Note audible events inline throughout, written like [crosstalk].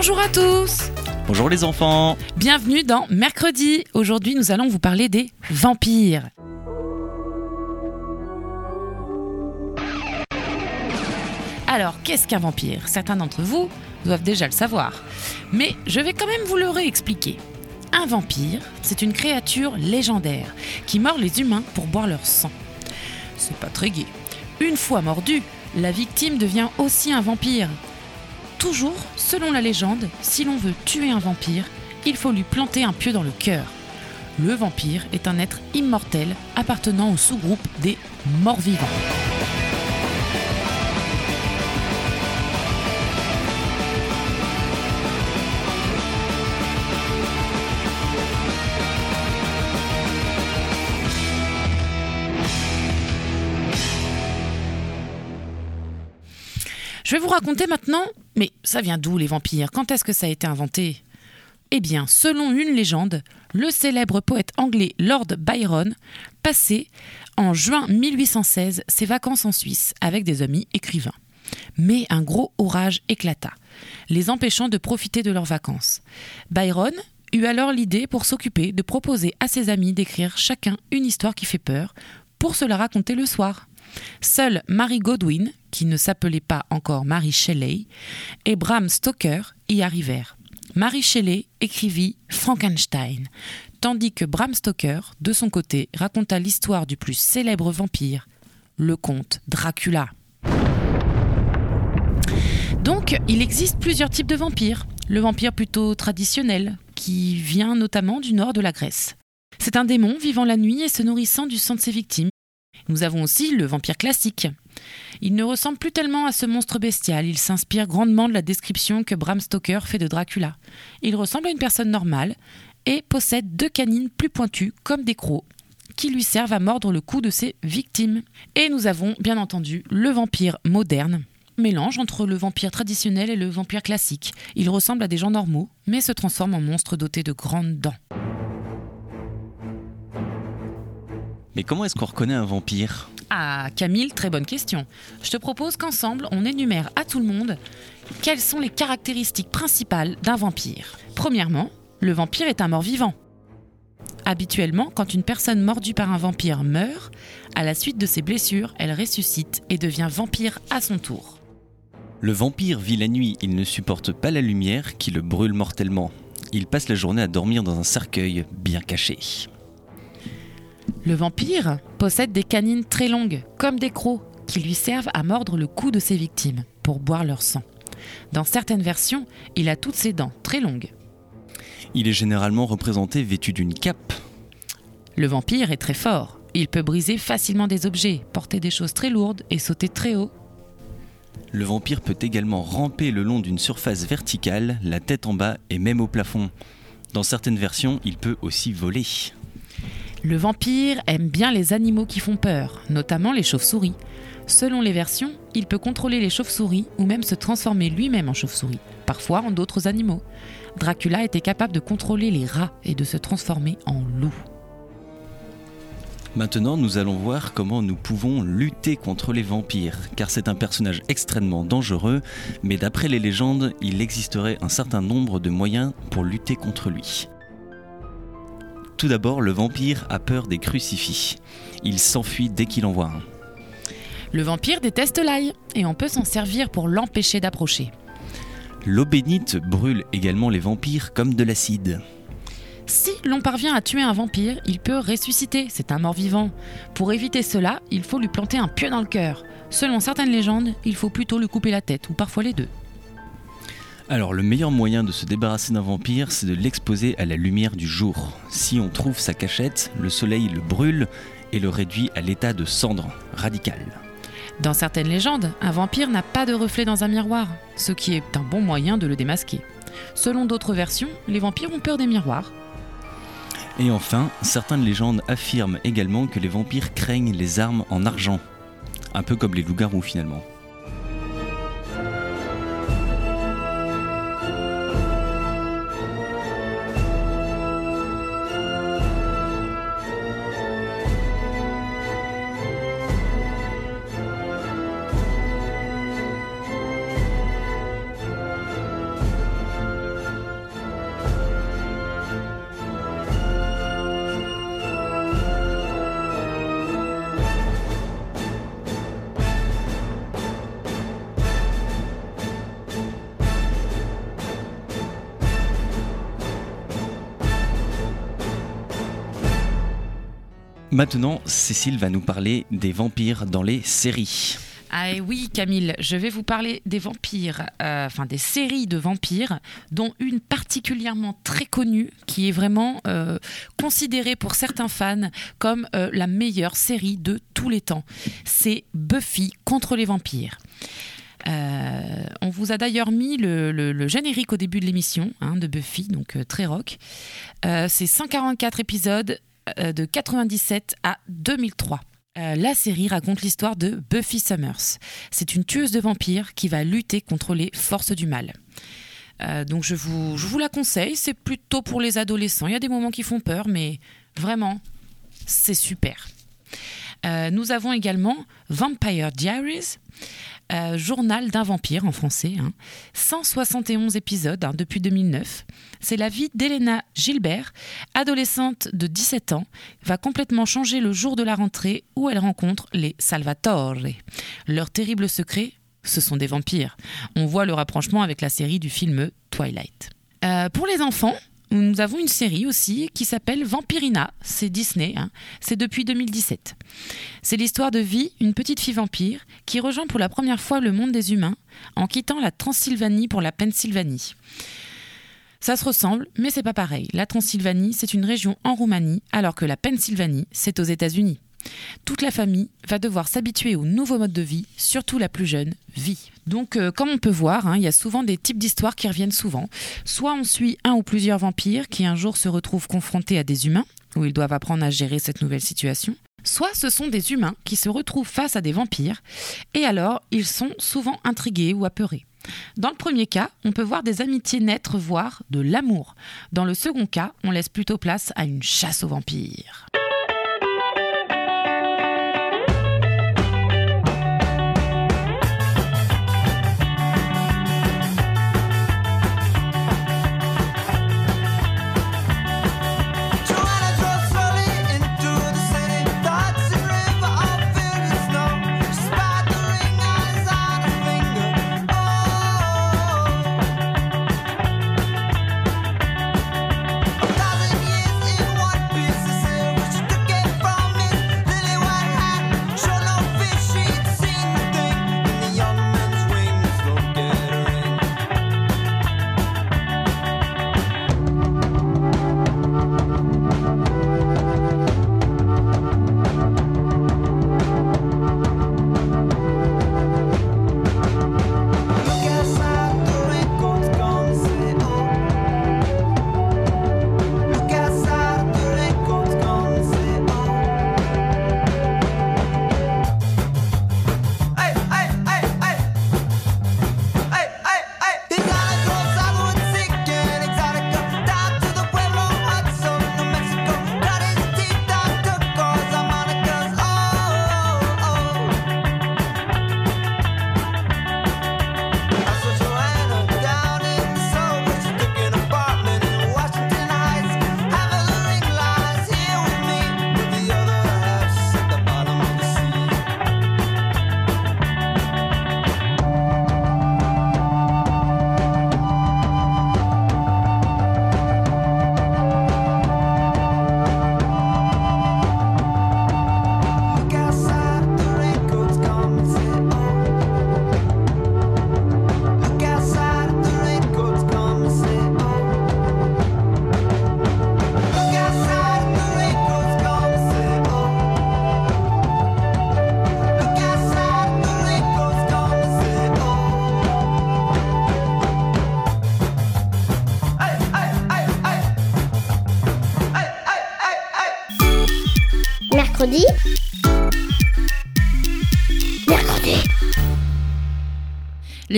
Bonjour à tous Bonjour les enfants Bienvenue dans Mercredi. Aujourd'hui, nous allons vous parler des vampires. Alors, qu'est-ce qu'un vampire? Certains d'entre vous doivent déjà le savoir. Mais je vais quand même vous le réexpliquer. Un vampire, c'est une créature légendaire qui mord les humains pour boire leur sang. C'est pas très gai. Une fois mordu, la victime devient aussi un vampire. Toujours, selon la légende, si l'on veut tuer un vampire, il faut lui planter un pieu dans le cœur. Le vampire est un être immortel appartenant au sous-groupe des morts-vivants. Je vais vous raconter maintenant, mais ça vient d'où les vampires? Quand est-ce que ça a été inventé? Eh bien, selon une légende, le célèbre poète anglais Lord Byron passait en juin 1816 ses vacances en Suisse avec des amis écrivains. Mais un gros orage éclata, les empêchant de profiter de leurs vacances. Byron eut alors l'idée pour s'occuper de proposer à ses amis d'écrire chacun une histoire qui fait peur pour se la raconter le soir. Seule Mary Godwin, qui ne s'appelait pas encore Mary Shelley, et Bram Stoker y arrivèrent. Mary Shelley écrivit Frankenstein, tandis que Bram Stoker, de son côté, raconta l'histoire du plus célèbre vampire, le comte Dracula. Donc, il existe plusieurs types de vampires. Le vampire plutôt traditionnel, qui vient notamment du nord de la Grèce. C'est un démon vivant la nuit et se nourrissant du sang de ses victimes. Nous avons aussi le vampire classique. Il ne ressemble plus tellement à ce monstre bestial, il s'inspire grandement de la description que Bram Stoker fait de Dracula. Il ressemble à une personne normale et possède deux canines plus pointues comme des crocs qui lui servent à mordre le cou de ses victimes. Et nous avons bien entendu le vampire moderne, mélange entre le vampire traditionnel et le vampire classique. Il ressemble à des gens normaux, mais se transforme en monstre doté de grandes dents. Mais comment est-ce qu'on reconnaît un vampire? Ah, Camille, très bonne question. Je te propose qu'ensemble, on énumère à tout le monde quelles sont les caractéristiques principales d'un vampire. Premièrement, le vampire est un mort-vivant. Habituellement, quand une personne mordue par un vampire meurt, à la suite de ses blessures, elle ressuscite et devient vampire à son tour. Le vampire vit la nuit, il ne supporte pas la lumière qui le brûle mortellement. Il passe la journée à dormir dans un cercueil bien caché. Le vampire possède des canines très longues, comme des crocs, qui lui servent à mordre le cou de ses victimes pour boire leur sang. Dans certaines versions, il a toutes ses dents très longues. Il est généralement représenté vêtu d'une cape. Le vampire est très fort. Il peut briser facilement des objets, porter des choses très lourdes et sauter très haut. Le vampire peut également ramper le long d'une surface verticale, la tête en bas et même au plafond. Dans certaines versions, il peut aussi voler. Le vampire aime bien les animaux qui font peur, notamment les chauves-souris. Selon les versions, il peut contrôler les chauves-souris ou même se transformer lui-même en chauve-souris, parfois en d'autres animaux. Dracula était capable de contrôler les rats et de se transformer en loup. Maintenant, nous allons voir comment nous pouvons lutter contre les vampires, car c'est un personnage extrêmement dangereux, mais d'après les légendes, il existerait un certain nombre de moyens pour lutter contre lui. Tout d'abord, le vampire a peur des crucifix. Il s'enfuit dès qu'il en voit un. Le vampire déteste l'ail et on peut s'en servir pour l'empêcher d'approcher. L'eau bénite brûle également les vampires comme de l'acide. Si l'on parvient à tuer un vampire, il peut ressusciter, c'est un mort-vivant. Pour éviter cela, il faut lui planter un pieu dans le cœur. Selon certaines légendes, il faut plutôt lui couper la tête, ou parfois les deux. Alors le meilleur moyen de se débarrasser d'un vampire, c'est de l'exposer à la lumière du jour. Si on trouve sa cachette, le soleil le brûle et le réduit à l'état de cendre radicale. Dans certaines légendes, un vampire n'a pas de reflet dans un miroir, ce qui est un bon moyen de le démasquer. Selon d'autres versions, les vampires ont peur des miroirs. Et enfin, certaines légendes affirment également que les vampires craignent les armes en argent. Un peu comme les loups-garous finalement. Maintenant, Cécile va nous parler des vampires dans les séries. Ah oui, Camille, je vais vous parler des vampires, euh, enfin des séries de vampires, dont une particulièrement très connue, qui est vraiment euh, considérée pour certains fans comme euh, la meilleure série de tous les temps. C'est Buffy contre les vampires. on vous a d'ailleurs mis le, générique au début de l'émission hein, de Buffy, donc très rock. C'est 144 épisodes de 97 à 2003. Euh, la série raconte l'histoire de Buffy Summers. C'est une tueuse de vampires qui va lutter contre les forces du mal. Euh, donc je vous, la conseille, c'est plutôt pour les adolescents. Il y a des moments qui font peur, mais vraiment, c'est super. Euh, nous avons également Vampire Diaries, euh, journal d'un vampire en français. 171 hein. épisodes hein, depuis 2009. C'est la vie d'Elena Gilbert, adolescente de 17 ans, va complètement changer le jour de la rentrée où elle rencontre les Salvatore. Leur terrible secret, ce sont des vampires. On voit le rapprochement avec la série du film Twilight. Euh, pour les enfants, nous avons une série aussi qui s'appelle Vampirina. C'est Disney. Hein. C'est depuis 2017. C'est l'histoire de Vie, une petite fille vampire, qui rejoint pour la première fois le monde des humains en quittant la Transylvanie pour la Pennsylvanie. Ça se ressemble, mais c'est pas pareil. La Transylvanie, c'est une région en Roumanie, alors que la Pennsylvanie, c'est aux États-Unis. Toute la famille va devoir s'habituer au nouveau mode de vie, surtout la plus jeune, Vie. Donc, euh, comme on peut voir, hein, il y a souvent des types d'histoires qui reviennent souvent. Soit on suit un ou plusieurs vampires qui un jour se retrouvent confrontés à des humains, où ils doivent apprendre à gérer cette nouvelle situation. Soit ce sont des humains qui se retrouvent face à des vampires, et alors ils sont souvent intrigués ou apeurés. Dans le premier cas, on peut voir des amitiés naître, voire de l'amour. Dans le second cas, on laisse plutôt place à une chasse aux vampires.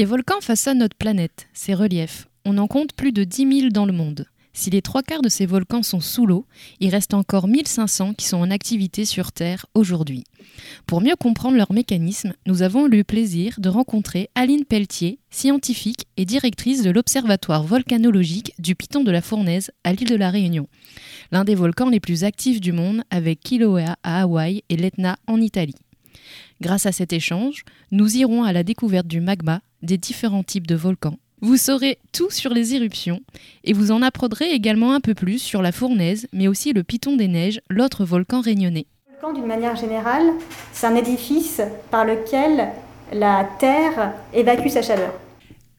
Les volcans façonnent notre planète, ses reliefs. On en compte plus de 10 000 dans le monde. Si les trois quarts de ces volcans sont sous l'eau, il reste encore 1500 qui sont en activité sur Terre aujourd'hui. Pour mieux comprendre leur mécanisme, nous avons eu le plaisir de rencontrer Aline Pelletier, scientifique et directrice de l'Observatoire volcanologique du Piton de la Fournaise à l'île de la Réunion, l'un des volcans les plus actifs du monde avec Kilauea à Hawaï et l'Etna en Italie. Grâce à cet échange, nous irons à la découverte du magma, des différents types de volcans, vous saurez tout sur les éruptions et vous en apprendrez également un peu plus sur la fournaise, mais aussi le Piton des Neiges, l'autre volcan réunionnais. Le volcan, d'une manière générale, c'est un édifice par lequel la Terre évacue sa chaleur.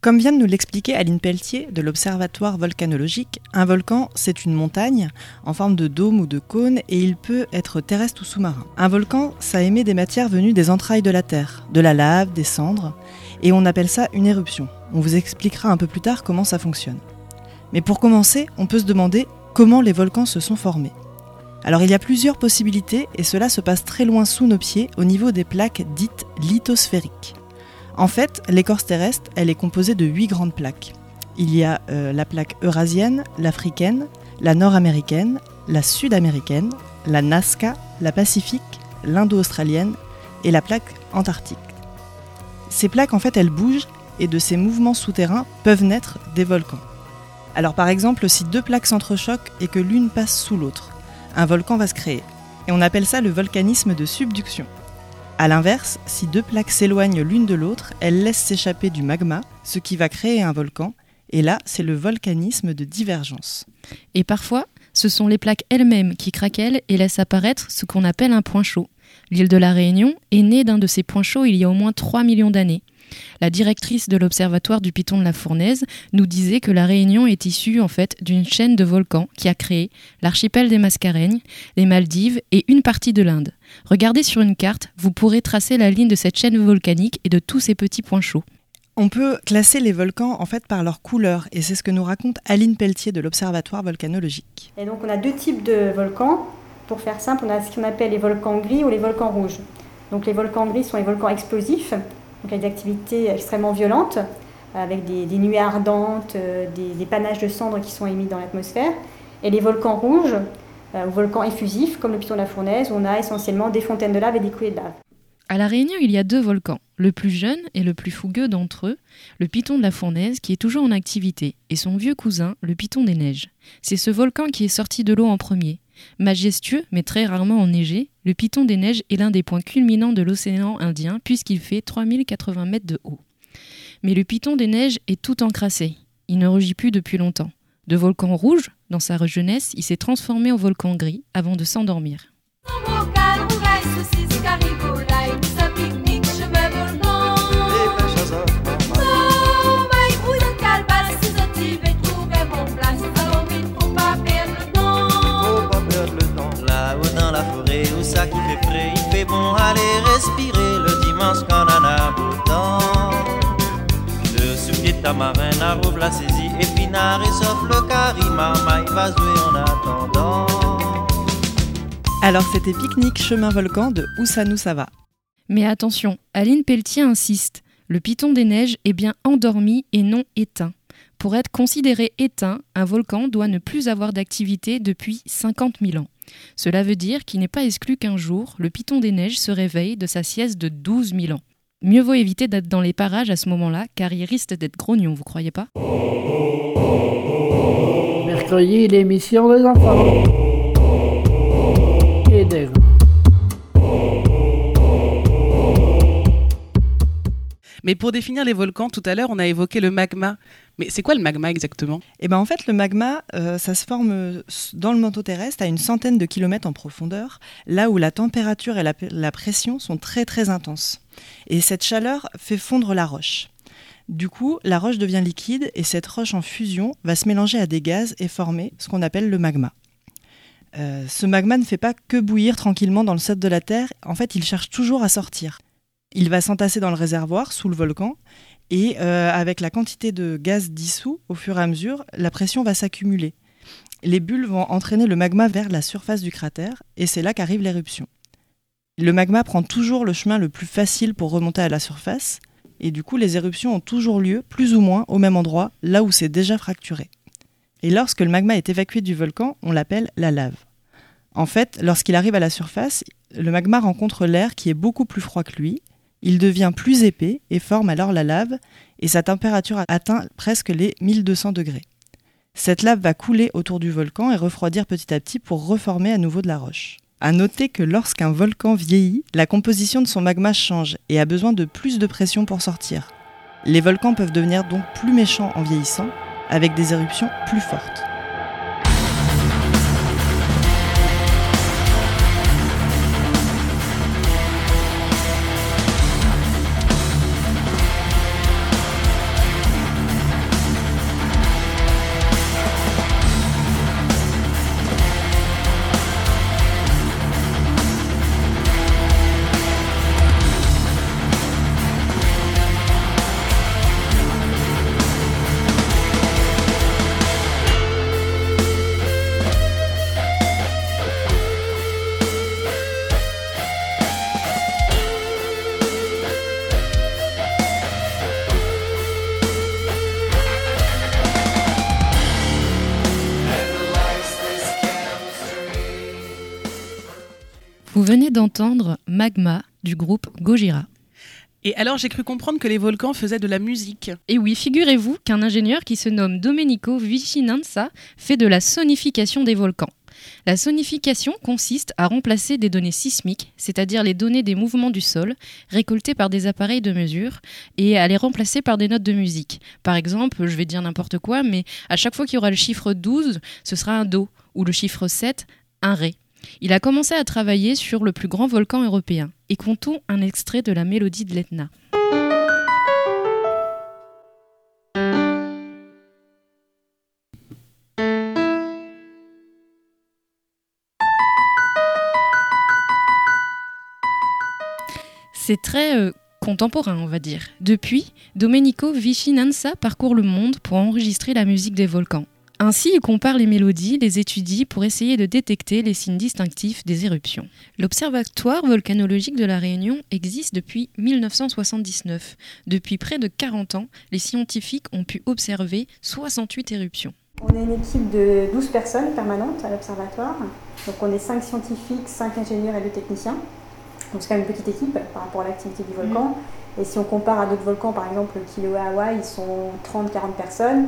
Comme vient de nous l'expliquer Aline Pelletier de l'Observatoire volcanologique, un volcan, c'est une montagne en forme de dôme ou de cône et il peut être terrestre ou sous-marin. Un volcan, ça émet des matières venues des entrailles de la Terre, de la lave, des cendres, et on appelle ça une éruption. On vous expliquera un peu plus tard comment ça fonctionne. Mais pour commencer, on peut se demander comment les volcans se sont formés. Alors il y a plusieurs possibilités et cela se passe très loin sous nos pieds au niveau des plaques dites lithosphériques. En fait, l'écorce terrestre, elle est composée de huit grandes plaques. Il y a euh, la plaque eurasienne, l'africaine, la nord-américaine, la sud-américaine, la Nazca, la pacifique, l'indo-australienne et la plaque antarctique. Ces plaques, en fait, elles bougent et de ces mouvements souterrains peuvent naître des volcans. Alors par exemple, si deux plaques s'entrechoquent et que l'une passe sous l'autre, un volcan va se créer. Et on appelle ça le volcanisme de subduction. A l'inverse, si deux plaques s'éloignent l'une de l'autre, elles laissent s'échapper du magma, ce qui va créer un volcan, et là, c'est le volcanisme de divergence. Et parfois, ce sont les plaques elles-mêmes qui craquellent et laissent apparaître ce qu'on appelle un point chaud. L'île de la Réunion est née d'un de ces points chauds il y a au moins 3 millions d'années. La directrice de l'Observatoire du Piton de la Fournaise nous disait que la Réunion est issue en fait d'une chaîne de volcans qui a créé l'archipel des Mascareignes, les Maldives et une partie de l'Inde. Regardez sur une carte, vous pourrez tracer la ligne de cette chaîne volcanique et de tous ces petits points chauds. On peut classer les volcans en fait par leur couleur et c'est ce que nous raconte Aline Pelletier de l'Observatoire volcanologique. Et donc on a deux types de volcans. Pour faire simple, on a ce qu'on appelle les volcans gris ou les volcans rouges. Donc les volcans gris sont les volcans explosifs, donc il y a des activités extrêmement violentes, avec des, nuées ardentes, euh, des, panaches de cendres qui sont émis dans l'atmosphère. Et les volcans rouges, euh, ou volcans effusifs, comme le piton de la fournaise, où on a essentiellement des fontaines de lave et des coulées de lave. À La Réunion, il y a deux volcans. Le plus jeune et le plus fougueux d'entre eux, le Piton de la Fournaise, qui est toujours en activité, et son vieux cousin, le Piton des Neiges. C'est ce volcan qui est sorti de l'eau en premier. Majestueux, mais très rarement enneigé, le Piton des Neiges est l'un des points culminants de l'océan Indien, puisqu'il fait 3080 mètres de haut. Mais le Piton des Neiges est tout encrassé. Il ne rugit plus depuis longtemps. De volcan rouge, dans sa jeunesse, il s'est transformé en volcan gris avant de s'endormir. Respirer le dimanche quand on a beau temps. Le soupier tamarin arrouve la saisie, épinard et sauf le carima, il va jouer en attendant. Alors c'était pique-nique chemin volcan de Ousanou va? Mais attention, Aline Pelletier insiste, le piton des neiges est bien endormi et non éteint. Pour être considéré éteint, un volcan doit ne plus avoir d'activité depuis 50 000 ans. Cela veut dire qu'il n'est pas exclu qu'un jour, le Piton des Neiges se réveille de sa sieste de 12 000 ans. Mieux vaut éviter d'être dans les parages à ce moment-là, car il risque d'être grognon, vous croyez pas? Mercredi, l'émission des enfants. Mais pour définir les volcans, tout à l'heure, on a évoqué le magma. Mais c'est quoi le magma exactement? Eh ben en fait, le magma, euh, ça se forme dans le manteau terrestre à une centaine de kilomètres en profondeur, là où la température et la, pression sont très très intenses. Et cette chaleur fait fondre la roche. Du coup, la roche devient liquide et cette roche en fusion va se mélanger à des gaz et former ce qu'on appelle le magma. Euh, ce magma ne fait pas que bouillir tranquillement dans le sol de la Terre, en fait il cherche toujours à sortir. Il va s'entasser dans le réservoir sous le volcan et euh, avec la quantité de gaz dissous, au fur et à mesure, la pression va s'accumuler. Les bulles vont entraîner le magma vers la surface du cratère et c'est là qu'arrive l'éruption. Le magma prend toujours le chemin le plus facile pour remonter à la surface, et du coup les éruptions ont toujours lieu, plus ou moins, au même endroit, là où c'est déjà fracturé. Et lorsque le magma est évacué du volcan, on l'appelle la lave. En fait, lorsqu'il arrive à la surface, le magma rencontre l'air qui est beaucoup plus froid que lui, il devient plus épais et forme alors la lave, et sa température atteint presque les 1200 degrés. Cette lave va couler autour du volcan et refroidir petit à petit pour reformer à nouveau de la roche. À noter que lorsqu'un volcan vieillit, la composition de son magma change et a besoin de plus de pression pour sortir. Les volcans peuvent devenir donc plus méchants en vieillissant, avec des éruptions plus fortes. Vous venez d'entendre Magma du groupe Gojira. Et alors j'ai cru comprendre que les volcans faisaient de la musique. Et oui, figurez-vous qu'un ingénieur qui se nomme Domenico Vicinanza fait de la sonification des volcans. La sonification consiste à remplacer des données sismiques, c'est-à-dire les données des mouvements du sol, récoltées par des appareils de mesure, et à les remplacer par des notes de musique. Par exemple, je vais dire n'importe quoi, mais à chaque fois qu'il y aura le chiffre 12, ce sera un Do, ou le chiffre 7, un Ré. Il a commencé à travailler sur le plus grand volcan européen. Et comptons un extrait de la mélodie de l'Etna. C'est très euh, contemporain, on va dire. Depuis, Domenico Vicinanza parcourt le monde pour enregistrer la musique des volcans. Ainsi, il compare les mélodies, les étudie pour essayer de détecter les signes distinctifs des éruptions. L'Observatoire volcanologique de la Réunion existe depuis 1979. Depuis près de 40 ans, les scientifiques ont pu observer 68 éruptions. On est une équipe de 12 personnes permanentes à l'Observatoire. Donc on est 5 scientifiques, 5 ingénieurs et 2 techniciens. Donc c'est quand même une petite équipe par rapport à l'activité du volcan. Et si on compare à d'autres volcans, par exemple le Kilauea Hawaï, ils sont 30-40 personnes.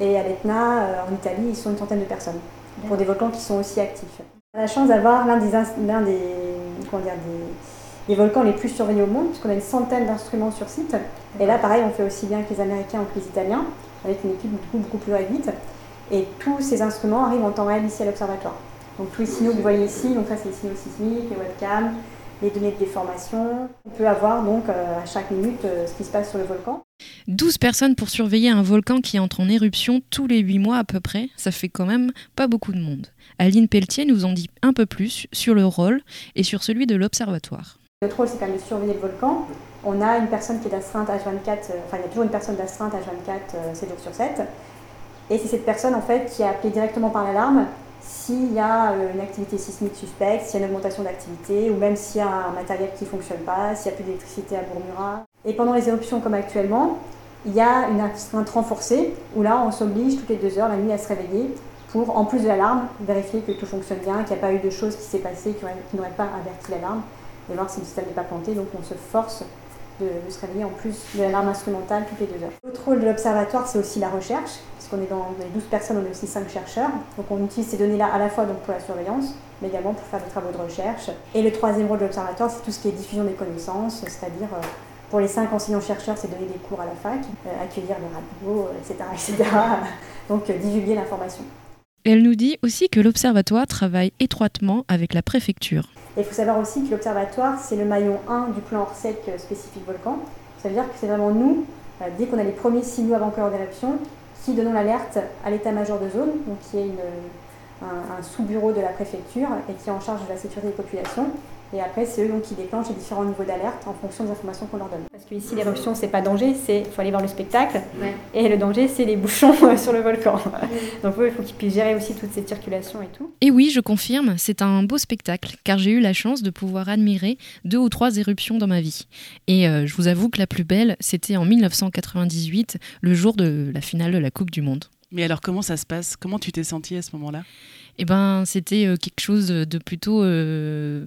Et à l'Etna, euh, en Italie, ils sont une centaine de personnes, pour des volcans qui sont aussi actifs. On a la chance d'avoir l'un des, l'un des, comment dire, des, des, volcans les plus surveillés au monde, puisqu'on a une centaine d'instruments sur site. Et là, pareil, on fait aussi bien que les Américains ou que les Italiens, avec une équipe beaucoup, beaucoup plus réduite. Et tous ces instruments arrivent en temps réel ici à l'observatoire. Donc tous les signaux que vous voyez ici, donc ça c'est les signaux sismiques, les webcams, les données de déformation. On peut avoir donc euh, à chaque minute euh, ce qui se passe sur le volcan. 12 personnes pour surveiller un volcan qui entre en éruption tous les 8 mois à peu près, ça fait quand même pas beaucoup de monde. Aline Pelletier nous en dit un peu plus sur le rôle et sur celui de l'observatoire. Notre rôle, c'est quand même de surveiller le volcan. On a une personne qui est d'astreinte H24, euh, enfin il y a toujours une personne d'astreinte H24 7 jours sur 7. Et c'est cette personne en fait qui a appelé directement par l'alarme s'il y a euh, une activité sismique suspecte, s'il y a une augmentation d'activité, ou même s'il y a un matériel qui ne fonctionne pas, s'il n'y a plus d'électricité à Bourmura. Et pendant les éruptions comme actuellement, il y a une astreinte renforcée, où là on s'oblige toutes les deux heures la nuit à se réveiller pour, en plus de l'alarme, vérifier que tout fonctionne bien, qu'il n'y a pas eu de choses qui s'est passé qui n'auraient pas averti l'alarme, et voir si le système n'est pas planté. Donc on se force de, se réveiller en plus de l'alarme instrumentale toutes les deux heures. L'autre rôle de l'observatoire, c'est aussi la recherche puisqu'on est dans les 12 personnes, on est aussi 5 chercheurs. Donc on utilise ces données-là à la fois pour la surveillance, mais également pour faire des travaux de recherche. Et le troisième rôle de l'observatoire, c'est tout ce qui est diffusion des connaissances, c'est-à-dire euh, pour les 5 enseignants-chercheurs, c'est donner des cours à la fac, euh, accueillir les radios, etc. etc. [laughs] donc euh, divulguer l'information. Elle nous dit aussi que l'Observatoire travaille étroitement avec la préfecture. Il faut savoir aussi que l'Observatoire, c'est le maillon 1 du plan Orsec spécifique volcan. Ça veut dire que c'est vraiment nous, dès qu'on a les premiers signaux avant-coureurs d'éruption, qui donnons l'alerte à l'état-major de zone, qui est un, un sous-bureau de la préfecture et qui est en charge de la sécurité des populations. Et après, c'est eux donc, qui déclenchent les différents niveaux d'alerte en fonction des informations qu'on leur donne. Parce que ici, l'éruption, c'est pas danger, c'est faut aller voir le spectacle. Et le danger, c'est les bouchons [laughs] sur le volcan. Donc, il faut qu'ils puissent gérer aussi toute cette circulation et tout. Et oui, je confirme, c'est un beau spectacle, car j'ai eu la chance de pouvoir admirer deux ou trois éruptions dans ma vie. Et euh, je vous avoue que la plus belle, c'était en 1998, le jour de la finale de la Coupe du Monde. Mais alors, comment ça se passe? Comment tu t'es sentie à ce moment-là? Eh ben, c'était euh, quelque chose de plutôt euh,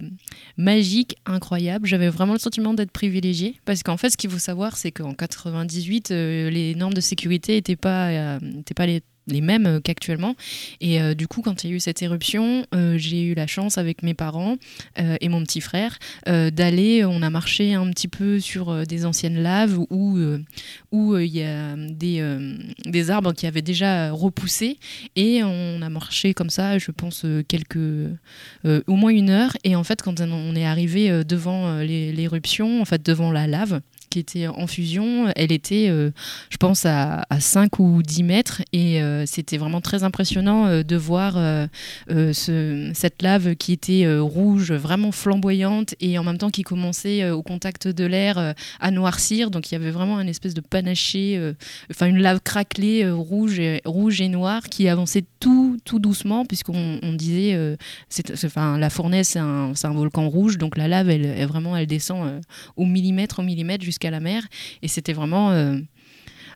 magique, incroyable. J'avais vraiment le sentiment d'être privilégiée. Parce qu'en fait, ce qu'il faut savoir, c'est qu'en 98, euh, les normes de sécurité n'étaient pas, pas les les mêmes euh, qu'actuellement. Et euh, du coup, quand il y a eu cette éruption, euh, j'ai eu la chance avec mes parents et mon petit frère d'aller, on a marché un petit peu sur des anciennes laves où il y a des, des arbres qui avaient déjà repoussé et on a marché comme ça, je pense, quelques, au moins une heure. Et en fait, quand on est arrivé devant l'éruption, en fait, devant la lave, qui était en fusion. Elle était, euh, je pense, à, à 5 ou 10 mètres. Et euh, c'était vraiment très impressionnant euh, de voir ce- cette lave qui était rouge, vraiment flamboyante, et en même temps qui commençait au contact de l'air à noircir. Donc il y avait vraiment une espèce de panaché, enfin une lave craquelée rouge, et, rouge et noire qui avançait tout, tout doucement, puisqu'on on disait, enfin, la fournaise, c'est un, volcan rouge, donc la lave, elle, elle, vraiment, elle descend au millimètre, au millimètre jusqu'à la mer. Et c'était vraiment euh,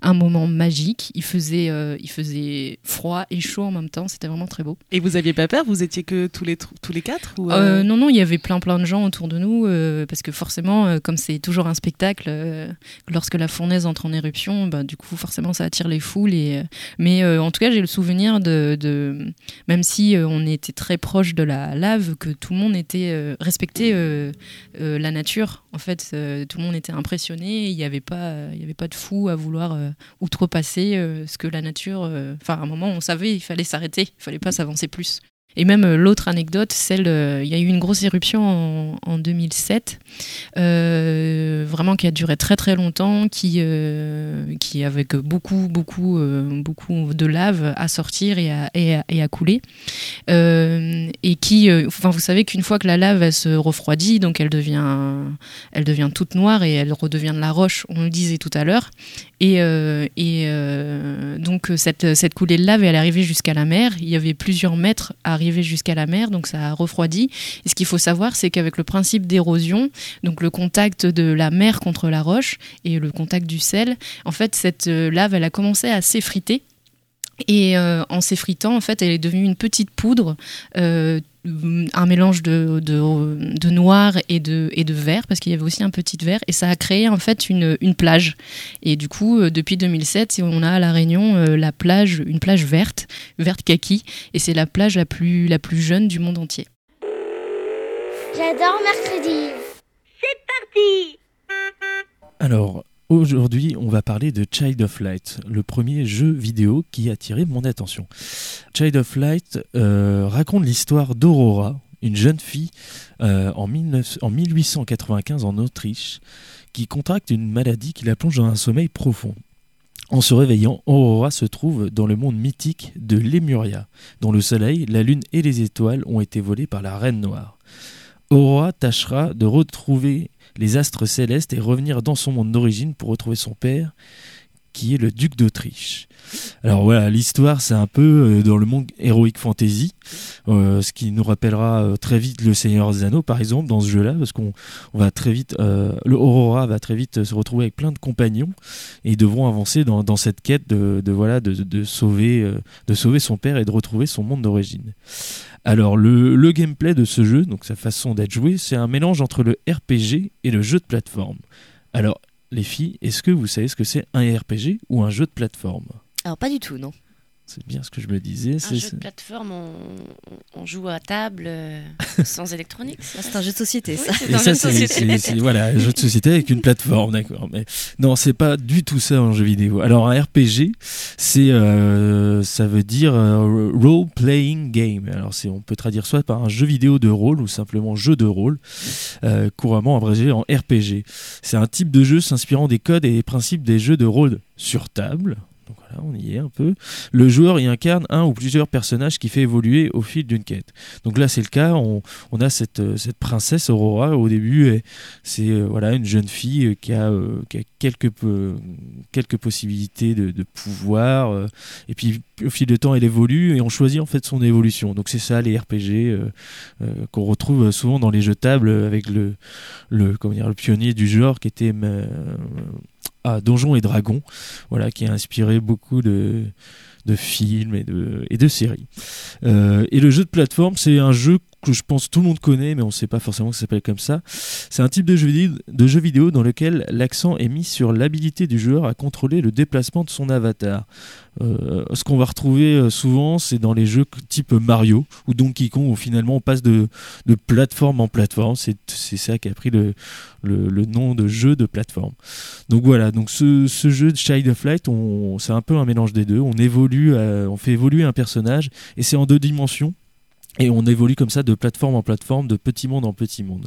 un moment magique. Il faisait, euh, il faisait froid et chaud en même temps. C'était vraiment très beau. Et vous aviez pas peur? Vous étiez que tous les, tous les quatre ou, Euh, non, non, il y avait plein, plein de gens autour de nous. euh, parce que forcément, euh, comme c'est toujours un spectacle, euh, lorsque la fournaise entre en éruption, bah, du coup, forcément, ça attire les foules. Et, euh, mais euh, en tout cas, j'ai le souvenir de, de- même si euh, on était très proche de la lave, que tout le monde était euh, euh, euh, la nature. En fait, euh, tout le monde était impressionné. Il n'y avait pas, euh, il y avait pas de fou à vouloir euh, outrepasser euh, ce que la nature. euh, Enfin, à un moment, on savait, il fallait s'arrêter, il fallait pas s'avancer plus. Et même euh, l'autre anecdote, celle, euh, il y a eu une grosse éruption en, en 2007, euh, vraiment qui a duré très très longtemps, qui, euh, qui avec beaucoup beaucoup beaucoup de lave à sortir et à, et à, et couler, et qui, enfin vous savez qu'une fois que la lave se refroidit, donc elle devient elle devient toute noire et elle redevient de la roche, on le disait tout à l'heure, et, et donc cette, cette coulée de lave elle est arrivée jusqu'à la mer. Il y avait plusieurs mètres à jusqu'à la mer, donc ça a refroidi. Et ce qu'il faut savoir, c'est qu'avec le principe d'érosion, donc le contact de la mer contre la roche et le contact du sel, en fait cette euh, lave elle a commencé à s'effriter. Et euh, en s'effritant, en fait, elle est devenue une petite poudre, euh, un mélange de, de, de noir et de, et de vert, parce qu'il y avait aussi un petit vert, et ça a créé en fait une, une plage. Et du coup, euh, depuis 2007, on a à La Réunion euh, la plage, une plage verte, verte kaki, et c'est la plage la plus, la plus jeune du monde entier. J'adore mercredi. Alors, aujourd'hui, on va parler de Child of Light, le premier jeu vidéo qui a attiré mon attention. Child of Light euh, raconte l'histoire d'Aurora, une jeune fille euh, en, 19 en 1895 en Autriche, qui contracte une maladie qui la plonge dans un sommeil profond. En se réveillant, Aurora se trouve dans le monde mythique de Lemuria, dont le soleil, la lune et les étoiles ont été volés par la Reine Noire. Aurora tâchera de retrouver les astres célestes et revenir dans son monde d'origine pour retrouver son père, qui est le duc d'Autriche. Alors voilà, l'histoire c'est un peu euh, dans le monde héroïque fantasy, euh, ce qui nous rappellera euh, très vite le Seigneur des Anneaux par exemple dans ce jeu-là, parce qu'on on va très vite, le Aurora va très vite se retrouver avec plein de compagnons et ils devront avancer dans, cette quête de, voilà de, sauver de sauver son père et de retrouver son monde d'origine. Alors le, le gameplay de ce jeu, donc sa façon d'être joué, c'est un mélange entre le RPG et le jeu de plateforme. Alors les filles, est-ce que vous savez ce que c'est un RPG ou un jeu de plateforme? Alors pas du tout, non. C'est bien ce que je me disais. Un c'est- jeu de plateforme, on, on joue à table [laughs] euh, sans électronique. C'est un jeu de société, ça. Oui, c'est Et un ça, jeu de c'est société. c'est- c'est- voilà, un jeu de société avec une plateforme, d'accord. Mais non, c'est pas du tout ça en jeu vidéo. Alors un RPG, c'est euh, ça veut dire euh, role playing game. Alors c'est on peut traduire soit par un jeu vidéo de rôle ou simplement jeu de rôle, euh, couramment abrégé en RPG. C'est un type de jeu s'inspirant des codes et des principes des jeux de rôle sur table. On y est un peu. Le joueur y incarne un ou plusieurs personnages qui fait évoluer au fil d'une quête. Donc là, c'est le cas. On, a cette, euh, cette princesse Aurora au début. C'est euh, voilà une jeune fille euh, qui a, quelques, possibilités de, pouvoir. et puis au fil du temps, elle évolue et on choisit en fait son évolution. Donc c'est ça les RPG qu'on retrouve souvent dans les jeux de table avec le, le pionnier du genre qui était Donjons et Dragons, voilà, qui a inspiré beaucoup de, films et de, et de séries. Euh, et le jeu de plateforme, c'est un jeu que je pense tout le monde connaît, mais on ne sait pas forcément que ça s'appelle comme ça. C'est un type de jeu, vidéo, de jeu vidéo dans lequel l'accent est mis sur l'habilité du joueur à contrôler le déplacement de son avatar. Euh, ce qu'on va retrouver euh, souvent, c'est dans les jeux type Mario ou Donkey Kong, où finalement on passe de, plateforme en plateforme. C'est ça qui a pris le, le, nom de jeu de plateforme. Donc voilà, donc ce, jeu de Child of Light, c'est un peu un mélange des deux. On évolue, euh, on fait évoluer un personnage et c'est en deux dimensions. Et on évolue comme ça de plateforme en plateforme, de petit monde en petit monde.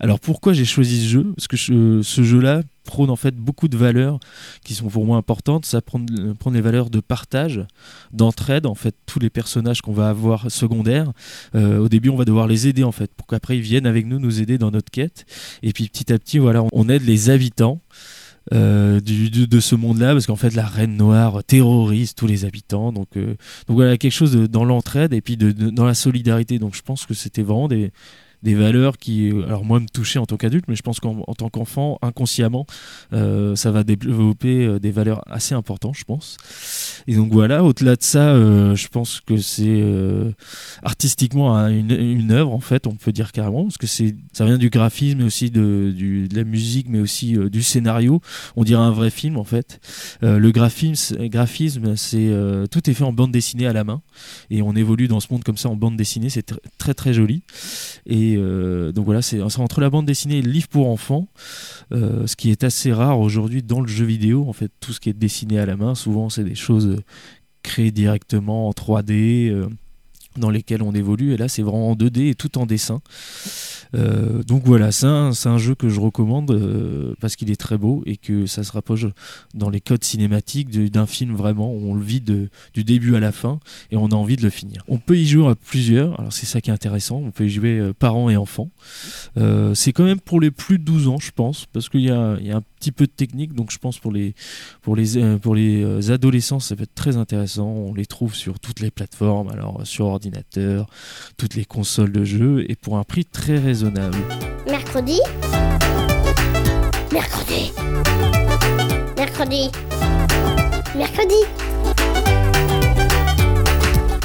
Alors pourquoi j'ai choisi ce jeu? Parce que ce jeu-là prône en fait beaucoup de valeurs qui sont pour moi importantes. Ça prend les valeurs de partage, d'entraide. En fait, tous les personnages qu'on va avoir secondaires, euh, au début, on va devoir les aider en fait, pour qu'après ils viennent avec nous nous aider dans notre quête. Et puis petit à petit, voilà, on aide les habitants. Euh, du, de ce monde-là parce qu'en fait la reine noire terrorise tous les habitants. Donc euh, donc voilà quelque chose de- dans l'entraide et puis de, de- dans la solidarité. Donc je pense que c'était vraiment des des valeurs qui, alors moi, me touchaient en tant qu'adulte, mais je pense qu'en en tant qu'enfant, inconsciemment, euh, ça va développer euh, des valeurs assez importantes, je pense. Et donc voilà, au-delà de ça, euh, je pense que c'est artistiquement un- une, une œuvre, en fait, on peut dire carrément, parce que ça vient du graphisme, mais aussi de, la musique, mais aussi du scénario. On dirait un vrai film, en fait. Le graphisme, graphisme c'est tout est fait en bande dessinée à la main, et on évolue dans ce monde comme ça en bande dessinée, c'est tr- très très joli. Et euh, donc voilà, c'est entre la bande dessinée et le livre pour enfants, euh, ce qui est assez rare aujourd'hui dans le jeu vidéo. En fait, tout ce qui est dessiné à la main, souvent c'est des choses créées directement en 3D. euh, dans lesquelles on évolue et là c'est vraiment en 2D et tout en dessin. Euh, donc voilà c'est un, un jeu que je recommande euh, parce qu'il est très beau et que ça se rapproche dans les codes cinématiques d'un film vraiment où on le vit de, du début à la fin et on a envie de le finir. On peut y jouer à plusieurs alors c'est ça qui est intéressant on peut y jouer euh, parents et enfants. C'est quand même pour les plus de 12 ans, je pense, parce qu'il y y a un petit peu de technique, donc je pense pour les, pour les, euh, pour les euh, adolescents, ça peut être très intéressant. On les trouve sur toutes les plateformes, alors euh, sur ordinateur, toutes les consoles de jeux, et pour un prix très raisonnable. Mercredi. Mercredi. Mercredi. Mercredi.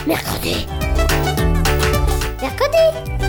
Mercredi. Mercredi